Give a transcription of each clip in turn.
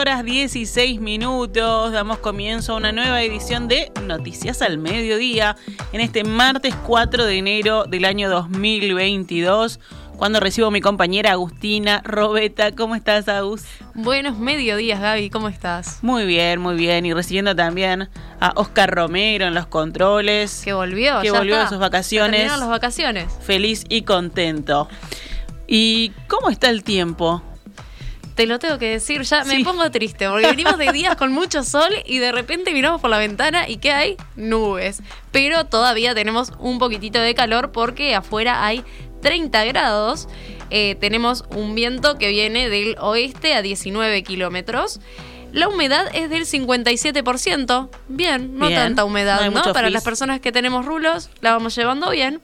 12 horas 16 minutos, damos comienzo a una nueva edición de Noticias al Mediodía en este martes 4 de enero del año 2022, cuando recibo a mi compañera Agustina Robeta. ¿Cómo estás, Agus? Buenos mediodías, Gaby, ¿cómo estás? Muy bien, muy bien. Y recibiendo también a Oscar Romero en los controles. Que volvió, Que volvió de sus vacaciones. las vacaciones. Feliz y contento. ¿Y cómo está el tiempo? Te lo tengo que decir, ya me pongo triste, porque venimos de días con mucho sol y de repente miramos por la ventana y ¿qué hay? Nubes. Pero todavía tenemos un poquitito de calor porque afuera hay 30 grados. Eh, tenemos un viento que viene del oeste a 19 kilómetros. La humedad es del 57%. Bien, no Bien, tanta humedad, ¿no? Para frizz. las personas que tenemos rulos, la vamos llevando bien.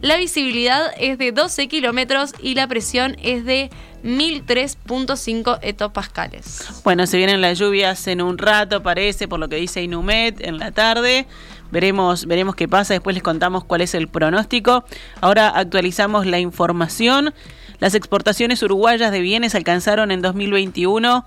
La visibilidad es de 12 kilómetros y la presión es de 1003.5 hectopascales. Bueno, se vienen las lluvias en un rato, parece, por lo que dice Inumet, en la tarde. Veremos, veremos qué pasa, después les contamos cuál es el pronóstico. Ahora actualizamos la información. Las exportaciones uruguayas de bienes alcanzaron en 2021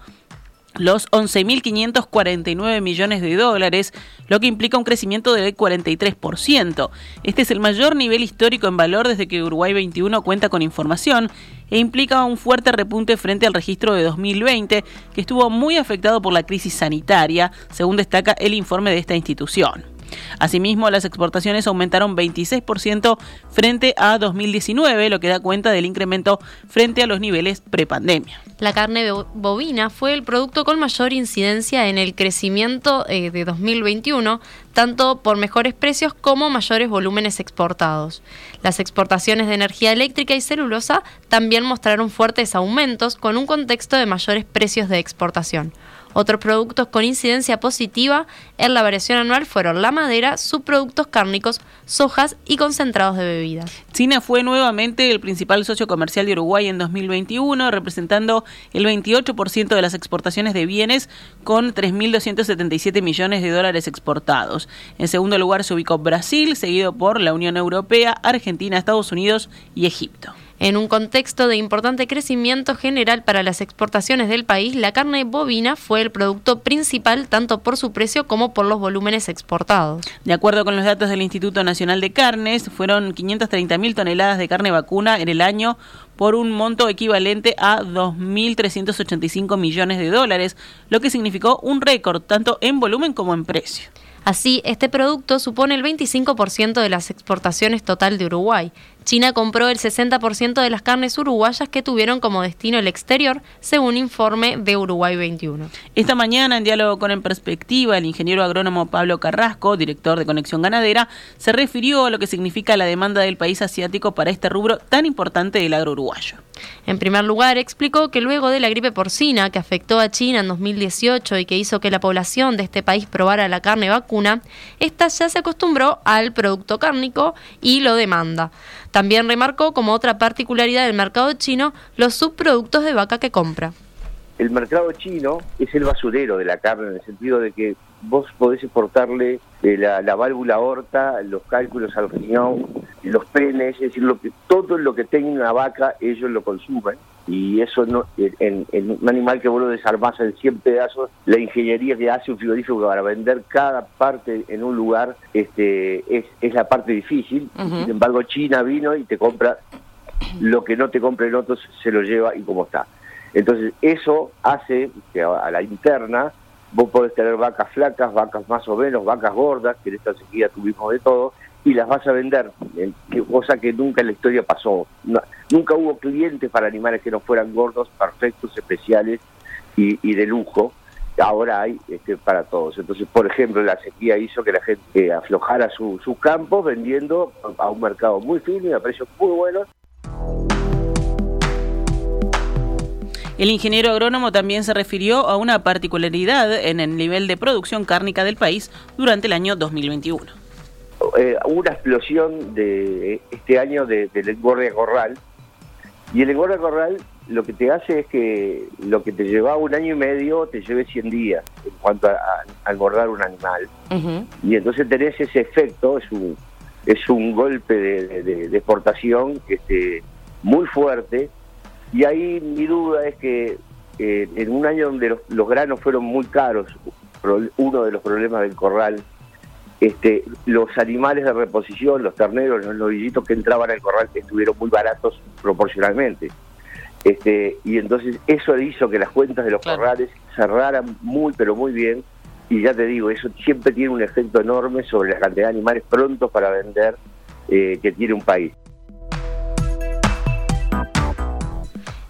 los 11.549 millones de dólares, lo que implica un crecimiento del 43%. Este es el mayor nivel histórico en valor desde que Uruguay 21 cuenta con información e implica un fuerte repunte frente al registro de 2020, que estuvo muy afectado por la crisis sanitaria, según destaca el informe de esta institución. Asimismo, las exportaciones aumentaron 26% frente a 2019, lo que da cuenta del incremento frente a los niveles prepandemia. La carne bo- bovina fue el producto con mayor incidencia en el crecimiento eh, de 2021, tanto por mejores precios como mayores volúmenes exportados. Las exportaciones de energía eléctrica y celulosa también mostraron fuertes aumentos con un contexto de mayores precios de exportación. Otros productos con incidencia positiva en la variación anual fueron la madera, subproductos cárnicos, sojas y concentrados de bebidas. China fue nuevamente el principal socio comercial de Uruguay en 2021, representando el 28% de las exportaciones de bienes con 3.277 millones de dólares exportados. En segundo lugar se ubicó Brasil, seguido por la Unión Europea, Argentina, Estados Unidos y Egipto. En un contexto de importante crecimiento general para las exportaciones del país, la carne bovina fue el producto principal tanto por su precio como por los volúmenes exportados. De acuerdo con los datos del Instituto Nacional de Carnes, fueron 530.000 toneladas de carne vacuna en el año por un monto equivalente a 2.385 millones de dólares, lo que significó un récord tanto en volumen como en precio. Así, este producto supone el 25% de las exportaciones total de Uruguay. China compró el 60% de las carnes uruguayas que tuvieron como destino el exterior, según informe de Uruguay 21. Esta mañana, en diálogo con En Perspectiva, el ingeniero agrónomo Pablo Carrasco, director de Conexión Ganadera, se refirió a lo que significa la demanda del país asiático para este rubro tan importante del agro uruguayo. En primer lugar, explicó que luego de la gripe porcina que afectó a China en 2018 y que hizo que la población de este país probara la carne vacuna, esta ya se acostumbró al producto cárnico y lo demanda. También remarcó como otra particularidad del mercado chino los subproductos de vaca que compra. el mercado chino es el basurero de la carne en el sentido de que vos podés exportarle eh, la, la válvula aorta, los cálculos al riñón, los penes, es decir, lo que, todo lo que tenga una vaca ellos lo consumen y eso no en, en un animal que vos lo desarmás en 100 pedazos, la ingeniería que hace un frigorífico para vender cada parte en un lugar este es, es la parte difícil, sin embargo China vino y te compra lo que no te compren otros se lo lleva y como está. Entonces, eso hace que a a la interna vos podés tener vacas flacas, vacas más o menos, vacas gordas, que en esta sequía tuvimos de todo, y las vas a vender, eh, cosa que nunca en la historia pasó. Nunca hubo clientes para animales que no fueran gordos, perfectos, especiales y, de lujo. Ahora hay este, para todos. Entonces, por ejemplo, la sequía hizo que la gente eh, aflojara su- sus campos vendiendo a un mercado muy fino y a precios muy buenos El ingeniero agrónomo también se refirió a una particularidad en el nivel de producción cárnica del país durante el año 2021. Eh, hubo una explosión de este año de- del engorde a corral y el engorde a corral lo que te hace es que lo que te llevaba un año y medio te lleve 100 días en cuanto a, a- engordar un animal. Y entonces tenés ese efecto es un es un golpe de, de- de- de exportación este muy fuerte. Y ahí mi duda es que eh, en un año donde los, granos fueron muy caros, uno de los problemas del corral, este, los animales de reposición, los terneros, los novillitos que entraban al corral estuvieron muy baratos proporcionalmente. Este, y entonces eso hizo que las cuentas de los corrales cerraran muy, pero muy bien. Y ya te digo, eso siempre tiene un efecto enorme sobre la cantidad de animales prontos para vender eh, que tiene un país.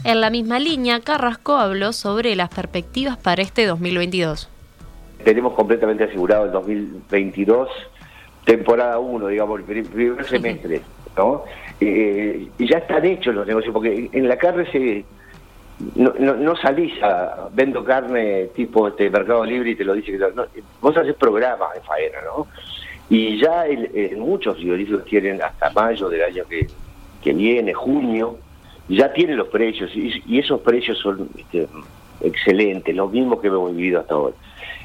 En la misma línea, Carrasco habló sobre las perspectivas para este 2022. Tenemos completamente asegurado el 2022, temporada 1, digamos, el primer semestre, ¿no? Eh, y ya están hechos los negocios, porque en la carne se no, no, salís a vendo carne tipo este mercado libre y te lo dice que no, vos haces programas de faena, ¿no? Y ya en muchos frigoríficos tienen hasta mayo del año que, que viene, junio, ya tiene los precios y, esos precios son este, excelentes, los mismos que hemos vivido hasta ahora.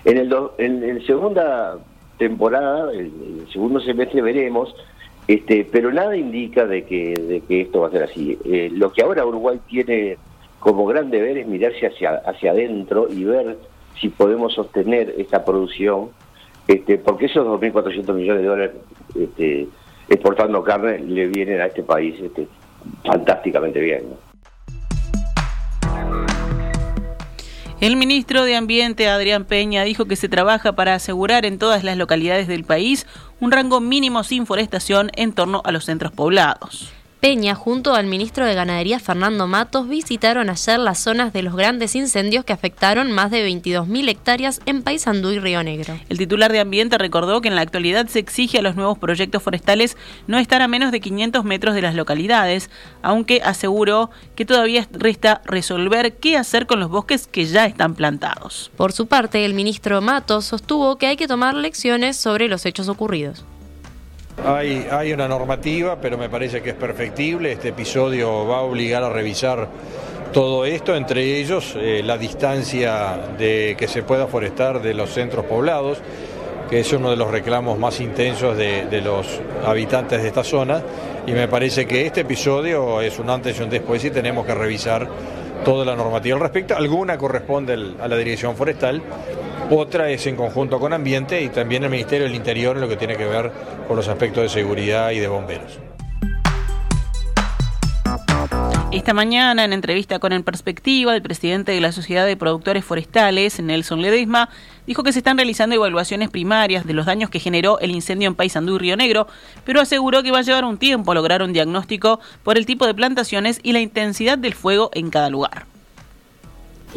En el, en, segunda temporada, el, el, segundo semestre veremos, este, pero nada indica de que, de que esto va a ser así. Eh, lo que ahora Uruguay tiene como gran deber es mirarse hacia, hacia adentro y ver si podemos sostener esta producción, este, porque esos 2.400 millones de dólares este, exportando carne le vienen a este país este, fantásticamente bien. El ministro de Ambiente, Adrián Peña, dijo que se trabaja para asegurar en todas las localidades del país un rango mínimo sin forestación en torno a los centros poblados. Peña, junto al ministro de Ganadería Fernando Matos, visitaron ayer las zonas de los grandes incendios que afectaron más de 22.000 hectáreas en Paysandú y Río Negro. El titular de Ambiente recordó que en la actualidad se exige a los nuevos proyectos forestales no estar a menos de 500 metros de las localidades, aunque aseguró que todavía resta resolver qué hacer con los bosques que ya están plantados. Por su parte, el ministro Matos sostuvo que hay que tomar lecciones sobre los hechos ocurridos. Hay, una normativa, pero me parece que es perfectible. Este episodio va a obligar a revisar todo esto, entre ellos eh, la distancia de que se pueda forestar de los centros poblados, que es uno de los reclamos más intensos de, los habitantes de esta zona. Y me parece que este episodio es un antes y un después y tenemos que revisar toda la normativa al respecto. Alguna corresponde a la Dirección Forestal, otra es en conjunto con Ambiente y también el Ministerio del Interior en lo que tiene que ver con los aspectos de seguridad y de bomberos. Esta mañana, en entrevista con En Perspectiva, el presidente de la Sociedad de Productores Forestales, Nelson Ledesma, dijo que se están realizando evaluaciones primarias de los daños que generó el incendio en Paysandú y Río Negro, pero aseguró que va a llevar un tiempo lograr un diagnóstico por el tipo de plantaciones y la intensidad del fuego en cada lugar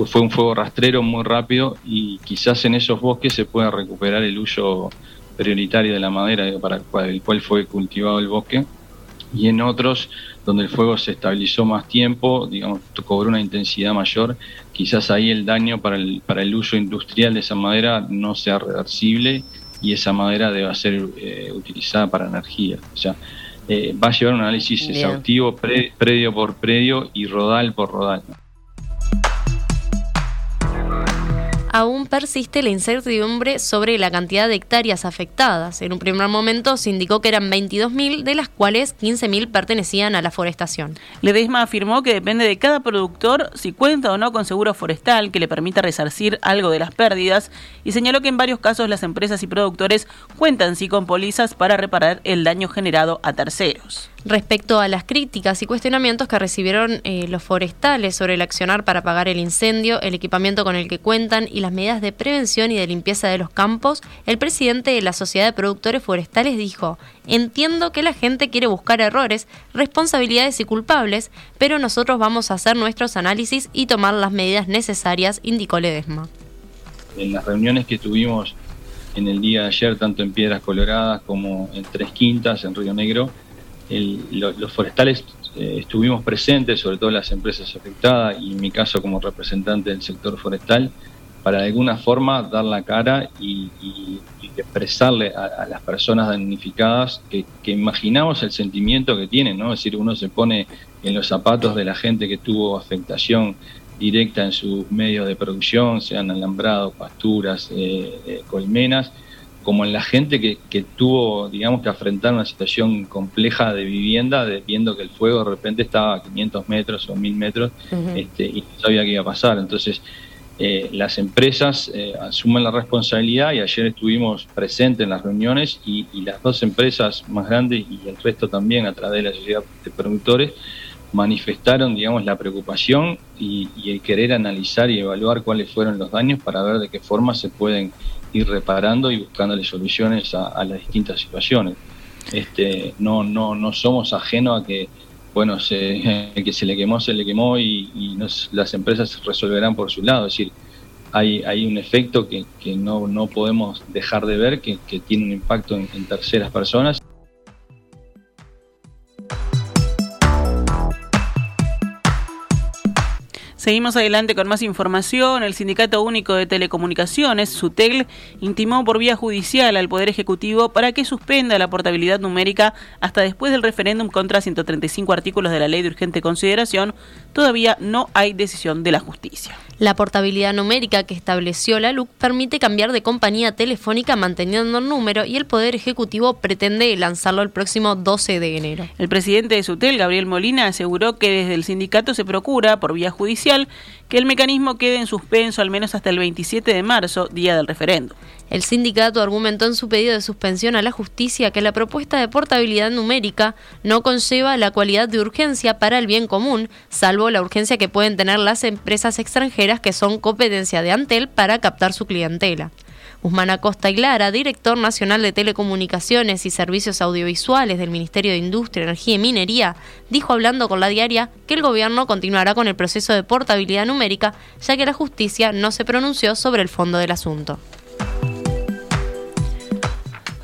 fue un fuego rastrero muy rápido y quizás en esos bosques se pueda recuperar el uso prioritario de la madera para el cual fue cultivado el bosque y en otros donde el fuego se estabilizó más tiempo, digamos, cobró una intensidad mayor, quizás ahí el daño para el, para el uso industrial de esa madera no sea reversible y esa madera deba ser eh, utilizada para energía. O sea, eh, va a llevar un análisis exhaustivo predio por predio y rodal por rodal. Aún persiste la incertidumbre sobre la cantidad de hectáreas afectadas. En un primer momento se indicó que eran 22.000, de las cuales 15.000 pertenecían a la forestación. Ledesma afirmó que depende de cada productor si cuenta o no con seguro forestal que le permita resarcir algo de las pérdidas y señaló que en varios casos las empresas y productores cuentan sí con pólizas para reparar el daño generado a terceros. Respecto a las críticas y cuestionamientos que recibieron eh, los forestales sobre el accionar para apagar el incendio, el equipamiento con el que cuentan y las medidas de prevención y de limpieza de los campos, el presidente de la Sociedad de Productores Forestales dijo, entiendo que la gente quiere buscar errores, responsabilidades y culpables, pero nosotros vamos a hacer nuestros análisis y tomar las medidas necesarias, indicó Ledesma. En las reuniones que tuvimos en el día de ayer, tanto en Piedras Coloradas como en Tres Quintas, en Río Negro, los forestales eh, estuvimos presentes, sobre todo las empresas afectadas y en mi caso como representante del sector forestal, para de alguna forma dar la cara y, expresarle a, las personas damnificadas que, imaginamos el sentimiento que tienen, ¿no? Es decir, uno se pone en los zapatos de la gente que tuvo afectación directa en sus medios de producción, sean alambrados, pasturas, eh, eh, colmenas, como en la gente que, que, tuvo, digamos, que afrontar una situación compleja de vivienda, de, viendo que el fuego de repente estaba a 500 metros o 1000 metros este, y no sabía qué iba a pasar. Entonces, eh, las empresas eh, asumen la responsabilidad y ayer estuvimos presentes en las reuniones y, las dos empresas más grandes y el resto también a través de la sociedad de productores manifestaron, digamos, la preocupación y, el querer analizar y evaluar cuáles fueron los daños para ver de qué forma se pueden ir reparando y buscándole soluciones a, las distintas situaciones. Este, no, no, no somos ajenos a que bueno, se, que se le quemó, se le quemó y, las empresas resolverán por su lado. Es decir, hay, hay un efecto que, no, podemos dejar de ver, que tiene un impacto en terceras personas. Seguimos adelante con más información. El Sindicato Único de Telecomunicaciones, SUTEL, intimó por vía judicial al Poder Ejecutivo para que suspenda la portabilidad numérica hasta después del referéndum contra 135 artículos de la Ley de Urgente Consideración. Todavía no hay decisión de la justicia. La portabilidad numérica que estableció la LUC permite cambiar de compañía telefónica manteniendo el número y el Poder Ejecutivo pretende lanzarlo el próximo 12 de enero. El presidente de SUTEL, Gabriel Molina, aseguró que desde el sindicato se procura, por vía judicial, que el mecanismo quede en suspenso al menos hasta el 27 de marzo, día del referendo. El sindicato argumentó en su pedido de suspensión a la justicia que la propuesta de portabilidad numérica no conlleva la cualidad de urgencia para el bien común, salvo la urgencia que pueden tener las empresas extranjeras que son competencia de Antel para captar su clientela. Guzmán Acosta y Lara, director nacional de Telecomunicaciones y Servicios Audiovisuales del Ministerio de Industria, Energía y Minería, dijo hablando con la diaria que el gobierno continuará con el proceso de portabilidad numérica, ya que la justicia no se pronunció sobre el fondo del asunto.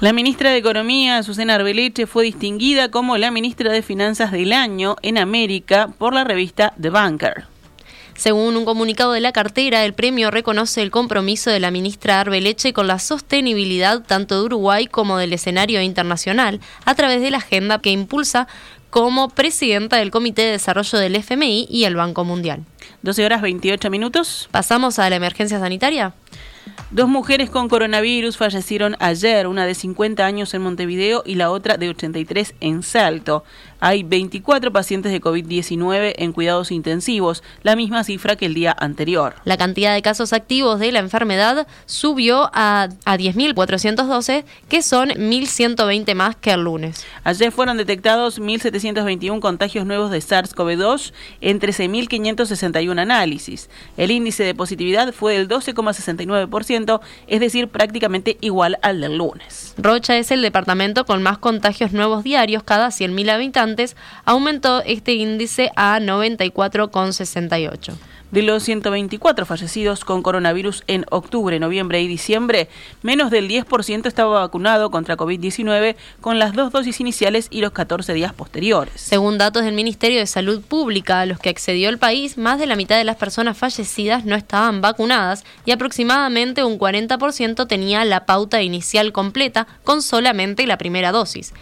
La ministra de Economía, Susana Arbeleche, fue distinguida como la ministra de Finanzas del año en América por la revista The Banker. Según un comunicado de la cartera, el premio reconoce el compromiso de la ministra Arbeleche con la sostenibilidad tanto de Uruguay como del escenario internacional a través de la agenda que impulsa como presidenta del Comité de Desarrollo del FMI y el Banco Mundial. 12 horas 28 minutos. ¿Pasamos a la emergencia sanitaria? Dos mujeres con coronavirus fallecieron ayer, una de 50 años en Montevideo y la otra de 83 en Salto. Hay 24 pacientes de COVID-19 en cuidados intensivos, la misma cifra que el día anterior. La cantidad de casos activos de la enfermedad subió a, a 10.412, que son 1.120 más que el lunes. Ayer fueron detectados 1.721 contagios nuevos de SARS-CoV-2 en 13.561 análisis. El índice de positividad fue del 12,69%, es decir, prácticamente igual al del lunes. Rocha es el departamento con más contagios nuevos diarios cada 100.000 habitantes aumentó este índice a 94,68. De los 124 fallecidos con coronavirus en octubre, noviembre y diciembre, menos del 10% estaba vacunado contra COVID-19 con las dos dosis iniciales y los 14 días posteriores. Según datos del Ministerio de Salud Pública a los que accedió el país, más de la mitad de las personas fallecidas no estaban vacunadas y aproximadamente un 40% tenía la pauta inicial completa con solamente la primera dosis.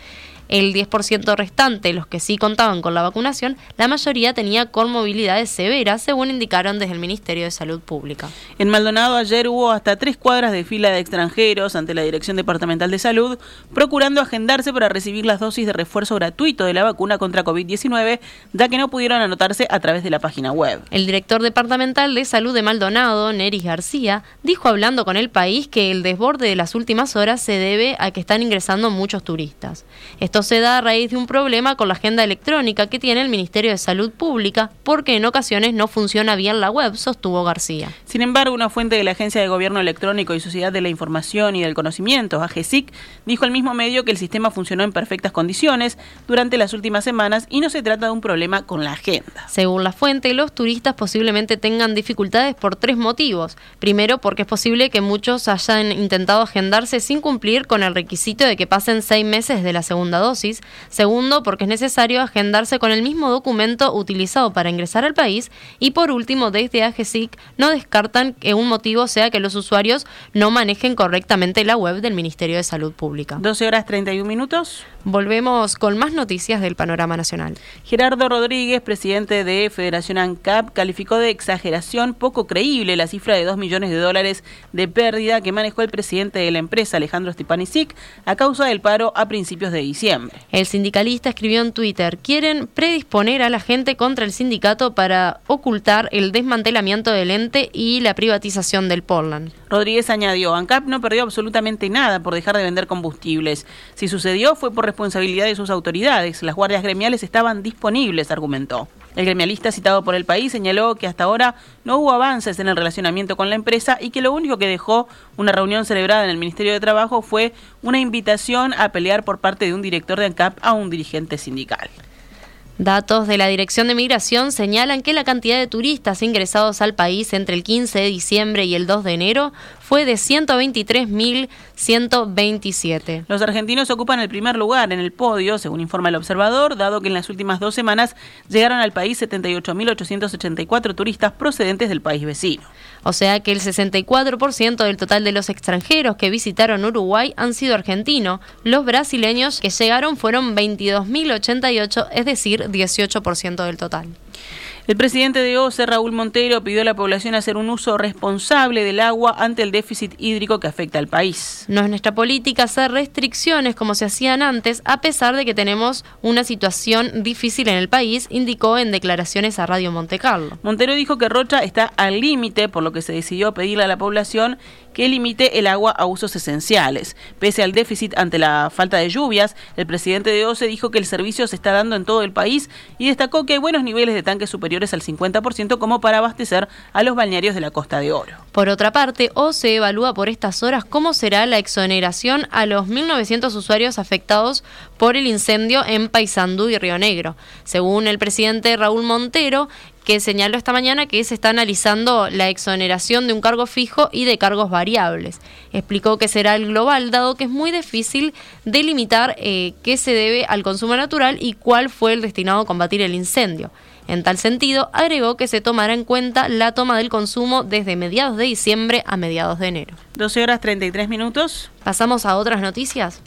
El 10% restante, los que sí contaban con la vacunación, la mayoría tenía comorbilidades severas, según indicaron desde el Ministerio de Salud Pública. En Maldonado ayer hubo hasta tres cuadras de fila de extranjeros ante la Dirección Departamental de Salud, procurando agendarse para recibir las dosis de refuerzo gratuito de la vacuna contra COVID-19, ya que no pudieron anotarse a través de la página web. El director departamental de Salud de Maldonado, Neris García, dijo hablando con el país que el desborde de las últimas horas se debe a que están ingresando muchos turistas. Esto se da a raíz de un problema con la agenda electrónica que tiene el Ministerio de Salud Pública, porque en ocasiones no funciona bien la web, sostuvo García. Sin embargo, una fuente de la Agencia de Gobierno Electrónico y Sociedad de la Información y del Conocimiento, AGESIC, dijo al mismo medio que el sistema funcionó en perfectas condiciones durante las últimas semanas y no se trata de un problema con la agenda. Según la fuente, los turistas posiblemente tengan dificultades por tres motivos. Primero, porque es posible que muchos hayan intentado agendarse sin cumplir con el requisito de que pasen seis meses de la segunda dosis. Segundo, porque es necesario agendarse con el mismo documento utilizado para ingresar al país. Y por último, desde AGESIC no descartan que un motivo sea que los usuarios no manejen correctamente la web del Ministerio de Salud Pública. 12 horas 31 minutos. Volvemos con más noticias del panorama nacional. Gerardo Rodríguez, presidente de Federación ANCAP, calificó de exageración poco creíble la cifra de 2 millones de dólares de pérdida que manejó el presidente de la empresa, Alejandro Stepanisic, a causa del paro a principios de diciembre. El sindicalista escribió en Twitter, quieren predisponer a la gente contra el sindicato para ocultar el desmantelamiento del ente y la privatización del Portland. Rodríguez añadió, ANCAP no perdió absolutamente nada por dejar de vender combustibles. Si sucedió fue por responsabilidad de sus autoridades. Las guardias gremiales estaban disponibles, argumentó. El gremialista citado por el país señaló que hasta ahora no hubo avances en el relacionamiento con la empresa y que lo único que dejó una reunión celebrada en el Ministerio de Trabajo fue una invitación a pelear por parte de un director de ANCAP a un dirigente sindical. Datos de la Dirección de Migración señalan que la cantidad de turistas ingresados al país entre el 15 de diciembre y el 2 de enero fue de 123.127. Los argentinos ocupan el primer lugar en el podio, según informa el observador, dado que en las últimas dos semanas llegaron al país 78.884 turistas procedentes del país vecino. O sea que el 64% del total de los extranjeros que visitaron Uruguay han sido argentinos. Los brasileños que llegaron fueron 22.088, es decir, 18% del total. El presidente de OCE, Raúl Montero, pidió a la población hacer un uso responsable del agua ante el déficit hídrico que afecta al país. No es nuestra política hacer restricciones como se hacían antes, a pesar de que tenemos una situación difícil en el país, indicó en declaraciones a Radio Monte Carlo. Montero dijo que Rocha está al límite, por lo que se decidió pedirle a la población que limite el agua a usos esenciales. Pese al déficit ante la falta de lluvias, el presidente de OCE dijo que el servicio se está dando en todo el país y destacó que hay buenos niveles de tanques superiores al 50% como para abastecer a los balnearios de la Costa de Oro. Por otra parte, OCE evalúa por estas horas cómo será la exoneración a los 1.900 usuarios afectados por el incendio en Paysandú y Río Negro. Según el presidente Raúl Montero, que señaló esta mañana que se está analizando la exoneración de un cargo fijo y de cargos variables. Explicó que será el global, dado que es muy difícil delimitar eh, qué se debe al consumo natural y cuál fue el destinado a combatir el incendio. En tal sentido, agregó que se tomará en cuenta la toma del consumo desde mediados de diciembre a mediados de enero. 12 horas 33 minutos. Pasamos a otras noticias.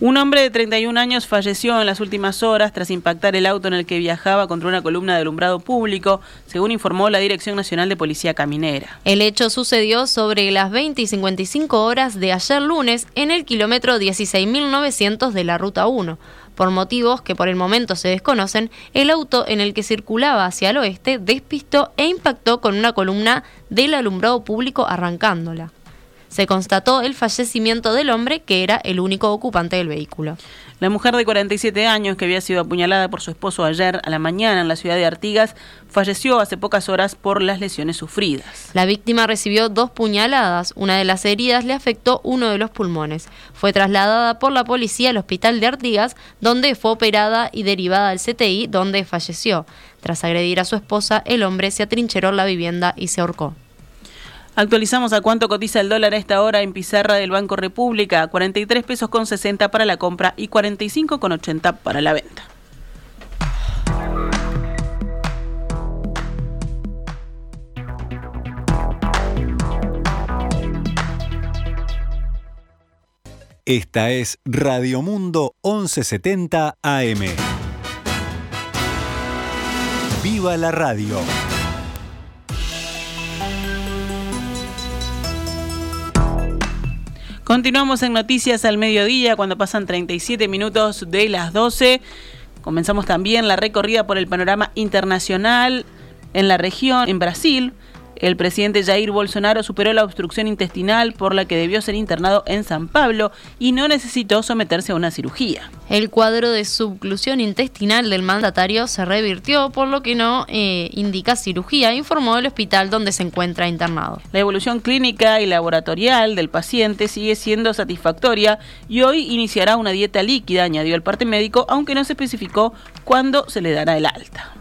Un hombre de 31 años falleció en las últimas horas tras impactar el auto en el que viajaba contra una columna de alumbrado público, según informó la Dirección Nacional de Policía Caminera. El hecho sucedió sobre las 20 y 55 horas de ayer lunes en el kilómetro 16.900 de la Ruta 1. Por motivos que por el momento se desconocen, el auto en el que circulaba hacia el oeste despistó e impactó con una columna del alumbrado público arrancándola se constató el fallecimiento del hombre, que era el único ocupante del vehículo. La mujer de 47 años, que había sido apuñalada por su esposo ayer a la mañana en la ciudad de Artigas, falleció hace pocas horas por las lesiones sufridas. La víctima recibió dos puñaladas. Una de las heridas le afectó uno de los pulmones. Fue trasladada por la policía al hospital de Artigas, donde fue operada y derivada al CTI, donde falleció. Tras agredir a su esposa, el hombre se atrincheró en la vivienda y se ahorcó. Actualizamos a cuánto cotiza el dólar a esta hora en pizarra del Banco República, 43 pesos con 60 para la compra y 45 con 80 para la venta. Esta es Radio Mundo 1170 AM. ¡Viva la radio! Continuamos en Noticias al Mediodía cuando pasan 37 minutos de las 12. Comenzamos también la recorrida por el panorama internacional en la región, en Brasil. El presidente Jair Bolsonaro superó la obstrucción intestinal por la que debió ser internado en San Pablo y no necesitó someterse a una cirugía. El cuadro de subclusión intestinal del mandatario se revirtió, por lo que no eh, indica cirugía, informó el hospital donde se encuentra internado. La evolución clínica y laboratorial del paciente sigue siendo satisfactoria y hoy iniciará una dieta líquida, añadió el parte médico, aunque no se especificó cuándo se le dará el alta.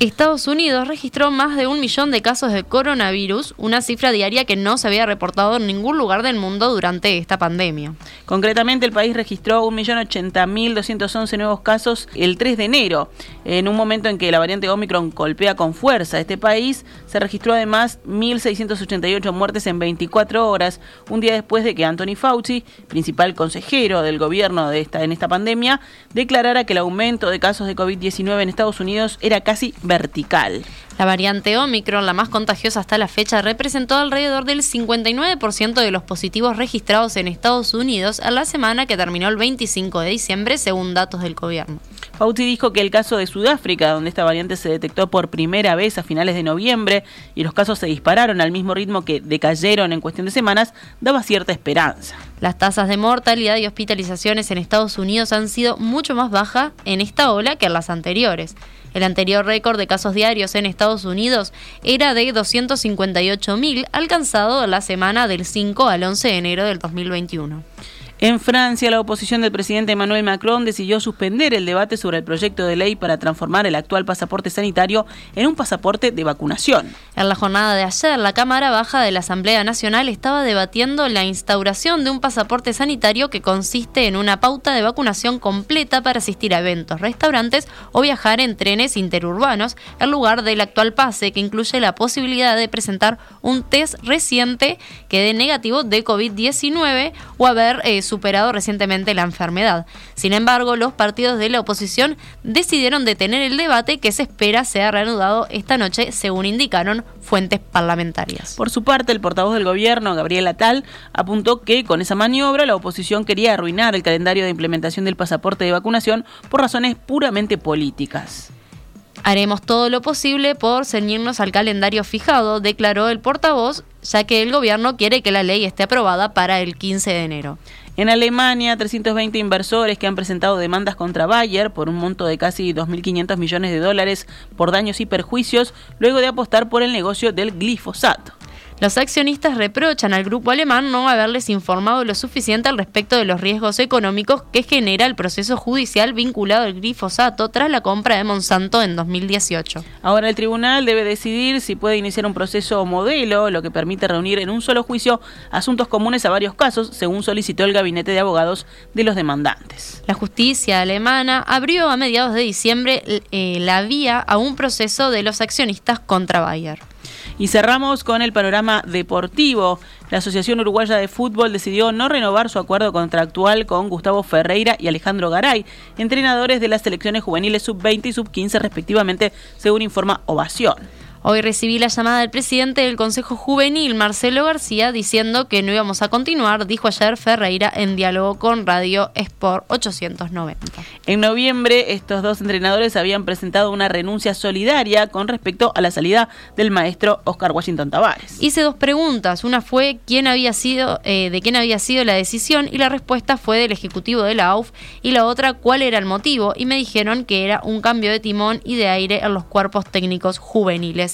Estados Unidos registró más de un millón de casos de coronavirus, una cifra diaria que no se había reportado en ningún lugar del mundo durante esta pandemia. Concretamente, el país registró 1.080.211 nuevos casos el 3 de enero, en un momento en que la variante Omicron golpea con fuerza este país. Se registró además 1.688 muertes en 24 horas, un día después de que Anthony Fauci, principal consejero del gobierno de esta, en esta pandemia, declarara que el aumento de casos de COVID-19 en Estados Unidos era casi vertical. La variante Omicron, la más contagiosa hasta la fecha, representó alrededor del 59% de los positivos registrados en Estados Unidos a la semana que terminó el 25 de diciembre, según datos del gobierno. Fauci dijo que el caso de Sudáfrica, donde esta variante se detectó por primera vez a finales de noviembre y los casos se dispararon al mismo ritmo que decayeron en cuestión de semanas, daba cierta esperanza. Las tasas de mortalidad y hospitalizaciones en Estados Unidos han sido mucho más bajas en esta ola que en las anteriores. El anterior récord de casos diarios en Estados Unidos era de 258.000, alcanzado la semana del 5 al 11 de enero del 2021. En Francia, la oposición del presidente Emmanuel Macron decidió suspender el debate sobre el proyecto de ley para transformar el actual pasaporte sanitario en un pasaporte de vacunación. En la jornada de ayer, la Cámara Baja de la Asamblea Nacional estaba debatiendo la instauración de un pasaporte sanitario que consiste en una pauta de vacunación completa para asistir a eventos, restaurantes o viajar en trenes interurbanos, en lugar del actual pase que incluye la posibilidad de presentar un test reciente que dé negativo de COVID-19 o haber eh, superado recientemente la enfermedad. Sin embargo, los partidos de la oposición decidieron detener el debate que se espera sea reanudado esta noche, según indicaron fuentes parlamentarias. Por su parte, el portavoz del gobierno, Gabriel Atal, apuntó que con esa maniobra la oposición quería arruinar el calendario de implementación del pasaporte de vacunación por razones puramente políticas. Haremos todo lo posible por ceñirnos al calendario fijado, declaró el portavoz, ya que el gobierno quiere que la ley esté aprobada para el 15 de enero. En Alemania, 320 inversores que han presentado demandas contra Bayer por un monto de casi 2.500 millones de dólares por daños y perjuicios luego de apostar por el negocio del glifosato. Los accionistas reprochan al grupo alemán no haberles informado lo suficiente al respecto de los riesgos económicos que genera el proceso judicial vinculado al glifosato tras la compra de Monsanto en 2018. Ahora el tribunal debe decidir si puede iniciar un proceso modelo, lo que permite reunir en un solo juicio asuntos comunes a varios casos, según solicitó el gabinete de abogados de los demandantes. La justicia alemana abrió a mediados de diciembre eh, la vía a un proceso de los accionistas contra Bayer. Y cerramos con el panorama deportivo. La Asociación Uruguaya de Fútbol decidió no renovar su acuerdo contractual con Gustavo Ferreira y Alejandro Garay, entrenadores de las selecciones juveniles sub-20 y sub-15 respectivamente, según informa Ovación. Hoy recibí la llamada del presidente del Consejo Juvenil, Marcelo García, diciendo que no íbamos a continuar, dijo ayer Ferreira en diálogo con Radio Sport 890. En noviembre, estos dos entrenadores habían presentado una renuncia solidaria con respecto a la salida del maestro Oscar Washington Tavares. Hice dos preguntas. Una fue quién había sido, eh, de quién había sido la decisión y la respuesta fue del ejecutivo de la AUF y la otra cuál era el motivo y me dijeron que era un cambio de timón y de aire en los cuerpos técnicos juveniles